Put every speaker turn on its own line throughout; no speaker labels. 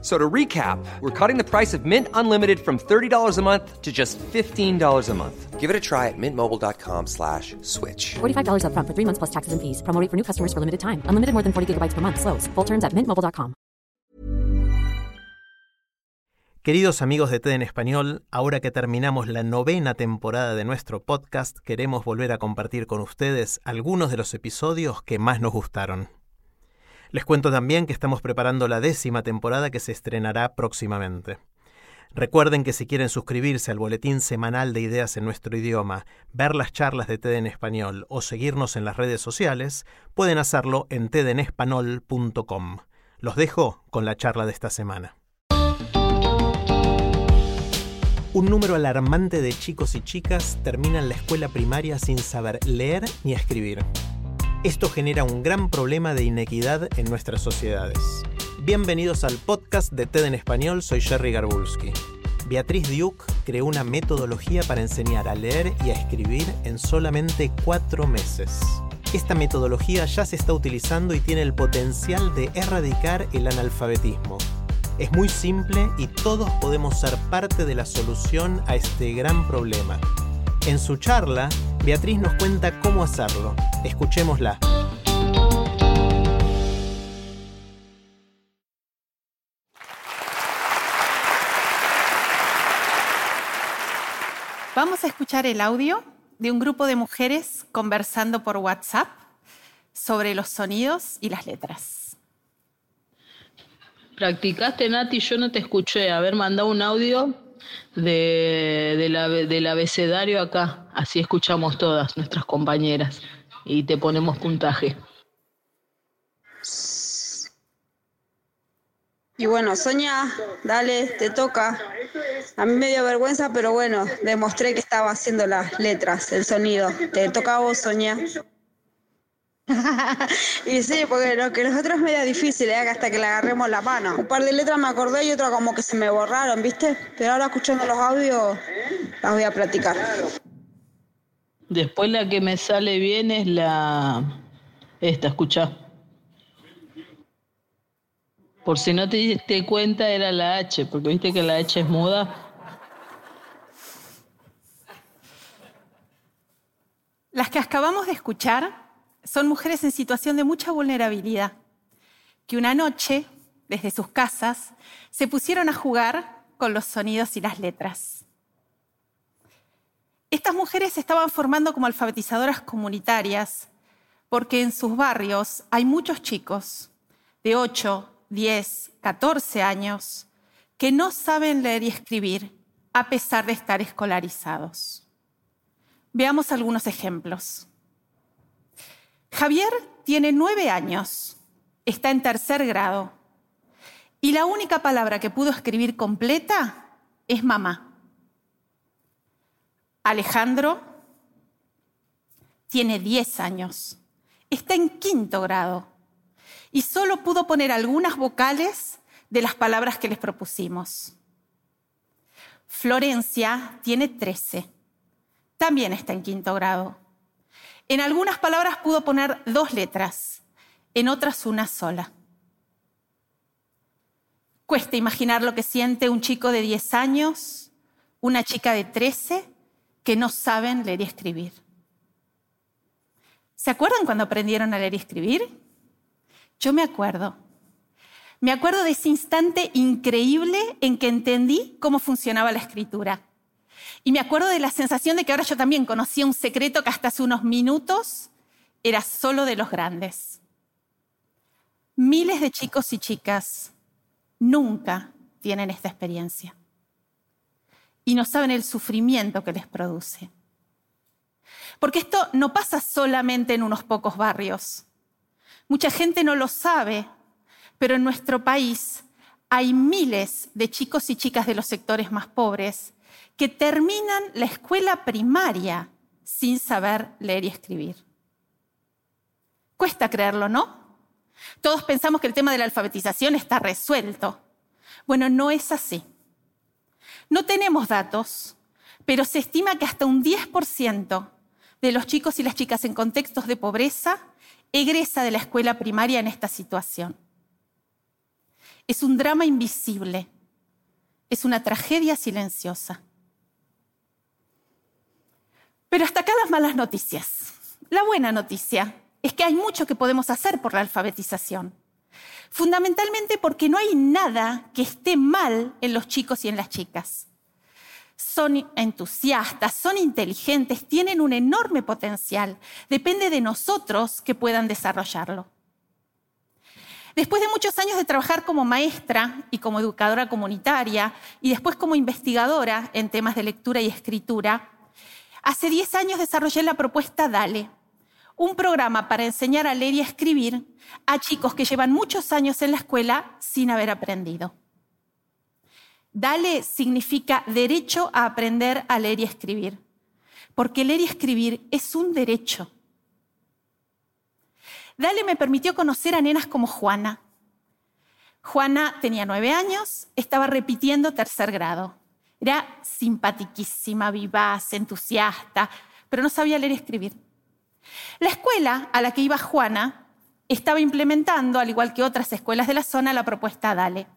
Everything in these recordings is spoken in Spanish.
So to recap, we're cutting the price of Mint Unlimited from $30 a month to just $15 a month.
Give it a try at mintmobile.com slash switch.
$45 upfront for three months plus taxes and fees. Promo rate for new customers for limited time. Unlimited more than 40 gigabytes per month. Slows. Full terms at mintmobile.com.
Queridos amigos de TED en Español, ahora que terminamos la novena temporada de nuestro podcast, queremos volver a compartir con ustedes algunos de los episodios que más nos gustaron. Les cuento también que estamos preparando la décima temporada que se estrenará próximamente. Recuerden que si quieren suscribirse al boletín semanal de ideas en nuestro idioma, ver las charlas de TED en español o seguirnos en las redes sociales, pueden hacerlo en tedenespanol.com. Los dejo con la charla de esta semana. Un número alarmante de chicos y chicas terminan la escuela primaria sin saber leer ni escribir. Esto genera un gran problema de inequidad en nuestras sociedades. Bienvenidos al podcast de TED en Español, soy Jerry Garbulski. Beatriz Duke creó una metodología para enseñar a leer y a escribir en solamente cuatro meses. Esta metodología ya se está utilizando y tiene el potencial de erradicar el analfabetismo. Es muy simple y todos podemos ser parte de la solución a este gran problema. En su charla, Beatriz nos cuenta cómo hacerlo. Escuchémosla.
Vamos a escuchar el audio de un grupo de mujeres conversando por WhatsApp sobre los sonidos y las letras.
Practicaste, Nati, yo no te escuché. A ver, manda un audio de, del abecedario acá. Así escuchamos todas nuestras compañeras y te ponemos puntaje.
Y bueno, Sonia, dale, te toca. A mí me dio vergüenza, pero bueno, demostré que estaba haciendo las letras, el sonido. Te toca a vos, Sonia. y sí, porque lo que los otros es medio difícil, ¿eh? hasta que le agarremos la mano. Un par de letras me acordé y otras como que se me borraron, ¿viste? Pero ahora escuchando los audios las voy a practicar.
Después la que me sale bien es la... Esta, escucha. Por si no te diste cuenta era la H, porque viste que la H es muda.
Las que acabamos de escuchar son mujeres en situación de mucha vulnerabilidad, que una noche, desde sus casas, se pusieron a jugar con los sonidos y las letras. Estas mujeres se estaban formando como alfabetizadoras comunitarias porque en sus barrios hay muchos chicos de 8, 10, 14 años que no saben leer y escribir a pesar de estar escolarizados. Veamos algunos ejemplos. Javier tiene nueve años, está en tercer grado y la única palabra que pudo escribir completa es mamá. Alejandro tiene 10 años, está en quinto grado y solo pudo poner algunas vocales de las palabras que les propusimos. Florencia tiene 13, también está en quinto grado. En algunas palabras pudo poner dos letras, en otras una sola. Cuesta imaginar lo que siente un chico de 10 años, una chica de 13 que no saben leer y escribir. ¿Se acuerdan cuando aprendieron a leer y escribir? Yo me acuerdo. Me acuerdo de ese instante increíble en que entendí cómo funcionaba la escritura. Y me acuerdo de la sensación de que ahora yo también conocía un secreto que hasta hace unos minutos era solo de los grandes. Miles de chicos y chicas nunca tienen esta experiencia y no saben el sufrimiento que les produce. Porque esto no pasa solamente en unos pocos barrios. Mucha gente no lo sabe, pero en nuestro país hay miles de chicos y chicas de los sectores más pobres que terminan la escuela primaria sin saber leer y escribir. Cuesta creerlo, ¿no? Todos pensamos que el tema de la alfabetización está resuelto. Bueno, no es así. No tenemos datos, pero se estima que hasta un 10% de los chicos y las chicas en contextos de pobreza egresa de la escuela primaria en esta situación. Es un drama invisible, es una tragedia silenciosa. Pero hasta acá las malas noticias. La buena noticia es que hay mucho que podemos hacer por la alfabetización. Fundamentalmente porque no hay nada que esté mal en los chicos y en las chicas. Son entusiastas, son inteligentes, tienen un enorme potencial. Depende de nosotros que puedan desarrollarlo. Después de muchos años de trabajar como maestra y como educadora comunitaria y después como investigadora en temas de lectura y escritura, hace 10 años desarrollé la propuesta DALE, un programa para enseñar a leer y a escribir a chicos que llevan muchos años en la escuela sin haber aprendido. Dale significa derecho a aprender a leer y escribir, porque leer y escribir es un derecho. Dale me permitió conocer a nenas como Juana. Juana tenía nueve años, estaba repitiendo tercer grado. Era simpatiquísima, vivaz, entusiasta, pero no sabía leer y escribir. La escuela a la que iba Juana estaba implementando, al igual que otras escuelas de la zona, la propuesta DALE.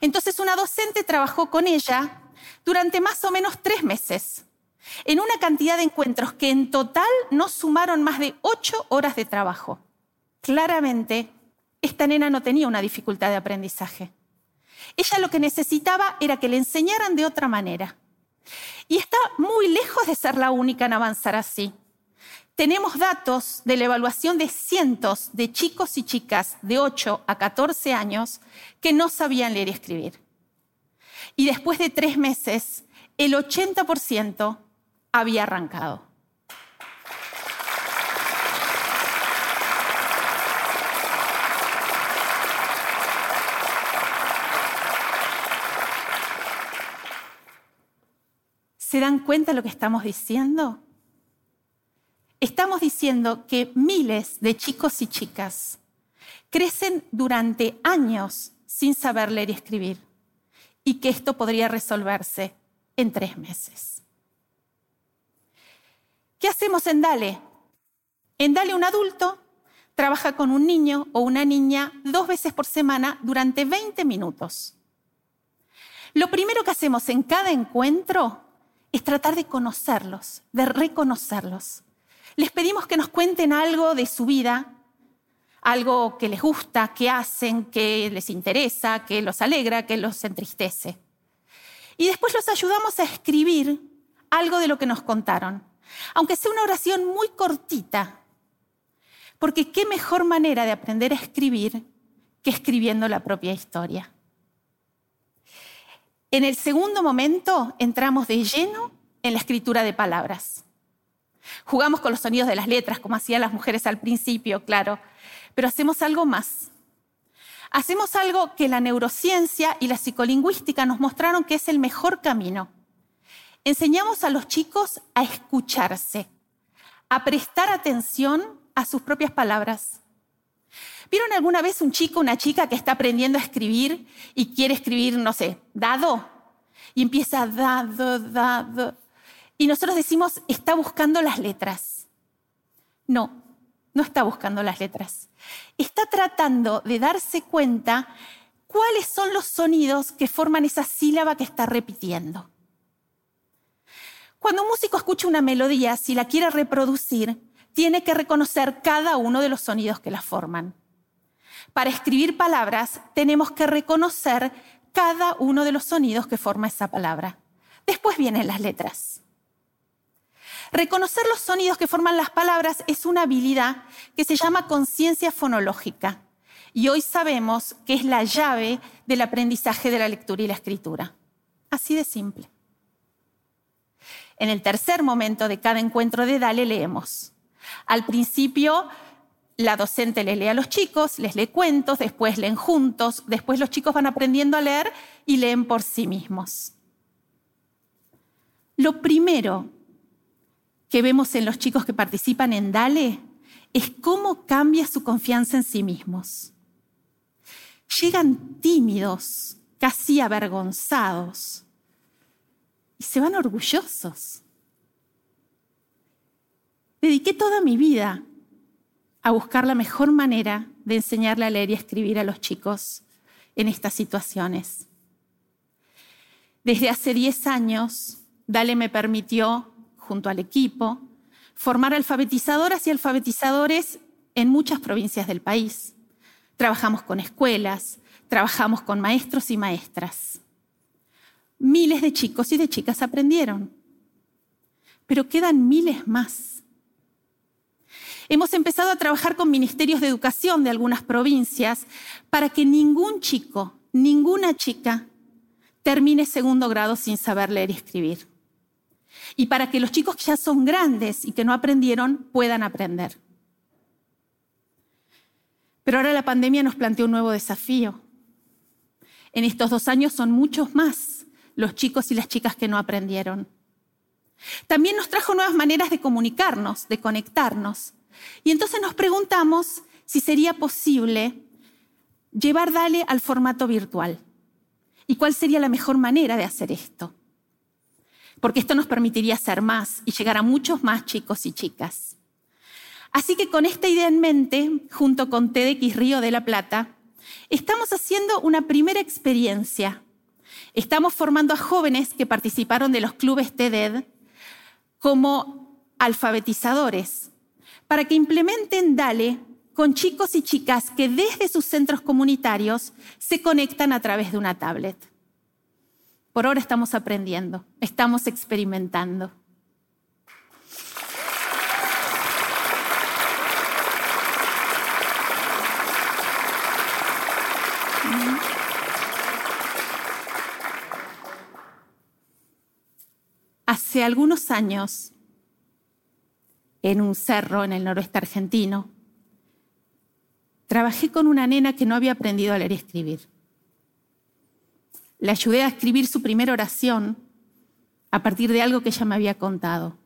Entonces una docente trabajó con ella durante más o menos tres meses, en una cantidad de encuentros que en total no sumaron más de ocho horas de trabajo. Claramente, esta nena no tenía una dificultad de aprendizaje. Ella lo que necesitaba era que le enseñaran de otra manera. Y está muy lejos de ser la única en avanzar así tenemos datos de la evaluación de cientos de chicos y chicas de 8 a 14 años que no sabían leer y escribir. Y después de tres meses, el 80% había arrancado. ¿Se dan cuenta de lo que estamos diciendo? estamos diciendo que miles de chicos y chicas crecen durante años sin saber leer y escribir y que esto podría resolverse en tres meses. ¿Qué hacemos en Dale? En Dale un adulto trabaja con un niño o una niña dos veces por semana durante 20 minutos. Lo primero que hacemos en cada encuentro es tratar de conocerlos, de reconocerlos les pedimos que nos cuenten algo de su vida, algo que les gusta, que hacen, que les interesa, que los alegra, que los entristece. Y después los ayudamos a escribir algo de lo que nos contaron, aunque sea una oración muy cortita, porque qué mejor manera de aprender a escribir que escribiendo la propia historia. En el segundo momento entramos de lleno en la escritura de palabras. Jugamos con los sonidos de las letras, como hacían las mujeres al principio, claro, pero hacemos algo más. Hacemos algo que la neurociencia y la psicolingüística nos mostraron que es el mejor camino. Enseñamos a los chicos a escucharse, a prestar atención a sus propias palabras. ¿Vieron alguna vez un chico, una chica que está aprendiendo a escribir y quiere escribir, no sé, dado? Y empieza dado, dado. Y nosotros decimos, está buscando las letras. No, no está buscando las letras. Está tratando de darse cuenta cuáles son los sonidos que forman esa sílaba que está repitiendo. Cuando un músico escucha una melodía, si la quiere reproducir, tiene que reconocer cada uno de los sonidos que la forman. Para escribir palabras, tenemos que reconocer cada uno de los sonidos que forma esa palabra. Después vienen las letras. Reconocer los sonidos que forman las palabras es una habilidad que se llama conciencia fonológica y hoy sabemos que es la llave del aprendizaje de la lectura y la escritura. Así de simple. En el tercer momento de cada encuentro de Dale leemos. Al principio, la docente le lee a los chicos, les lee cuentos, después leen juntos, después los chicos van aprendiendo a leer y leen por sí mismos. Lo primero que vemos en los chicos que participan en DALE es cómo cambia su confianza en sí mismos. Llegan tímidos, casi avergonzados, y se van orgullosos. Dediqué toda mi vida a buscar la mejor manera de enseñarle a leer y escribir a los chicos en estas situaciones. Desde hace 10 años, Dale me permitió, junto al equipo, formar alfabetizadoras y alfabetizadores en muchas provincias del país. Trabajamos con escuelas, trabajamos con maestros y maestras. Miles de chicos y de chicas aprendieron, pero quedan miles más. Hemos empezado a trabajar con ministerios de educación de algunas provincias para que ningún chico, ninguna chica termine segundo grado sin saber leer y escribir. Y para que los chicos que ya son grandes y que no aprendieron puedan aprender. Pero ahora la pandemia nos planteó un nuevo desafío. En estos dos años son muchos más los chicos y las chicas que no aprendieron. También nos trajo nuevas maneras de comunicarnos, de conectarnos. Y entonces nos preguntamos si sería posible llevar Dale al formato virtual. ¿Y cuál sería la mejor manera de hacer esto? Porque esto nos permitiría hacer más y llegar a muchos más chicos y chicas. Así que con esta idea en mente, junto con TEDx Río de la Plata, estamos haciendo una primera experiencia. Estamos formando a jóvenes que participaron de los clubes TED como alfabetizadores para que implementen DALE con chicos y chicas que desde sus centros comunitarios se conectan a través de una tablet. Por ahora estamos aprendiendo, estamos experimentando. Hace algunos años, en un cerro en el noroeste argentino, trabajé con una nena que no había aprendido a leer y escribir. Le ayudé a escribir su primera oración a partir de algo que ella me había contado.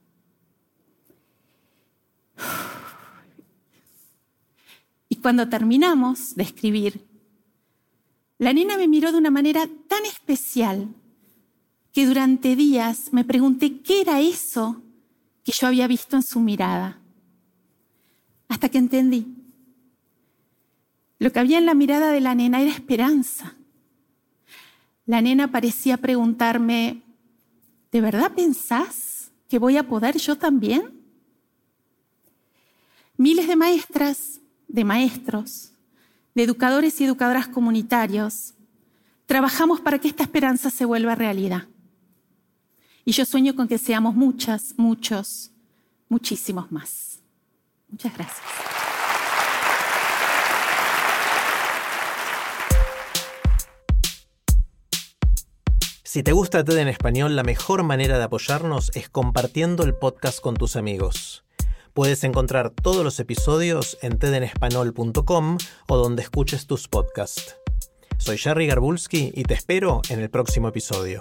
Y cuando terminamos de escribir, la nena me miró de una manera tan especial que durante días me pregunté qué era eso que yo había visto en su mirada. Hasta que entendí. Lo que había en la mirada de la nena era esperanza. La nena parecía preguntarme, ¿de verdad pensás que voy a poder yo también? Miles de maestras, de maestros, de educadores y educadoras comunitarios, trabajamos para que esta esperanza se vuelva realidad. Y yo sueño con que seamos muchas, muchos, muchísimos más. Muchas gracias.
Si te gusta TED en español, la mejor manera de apoyarnos es compartiendo el podcast con tus amigos. Puedes encontrar todos los episodios en tedenespanol.com o donde escuches tus podcasts. Soy Jerry Garbulski y te espero en el próximo episodio.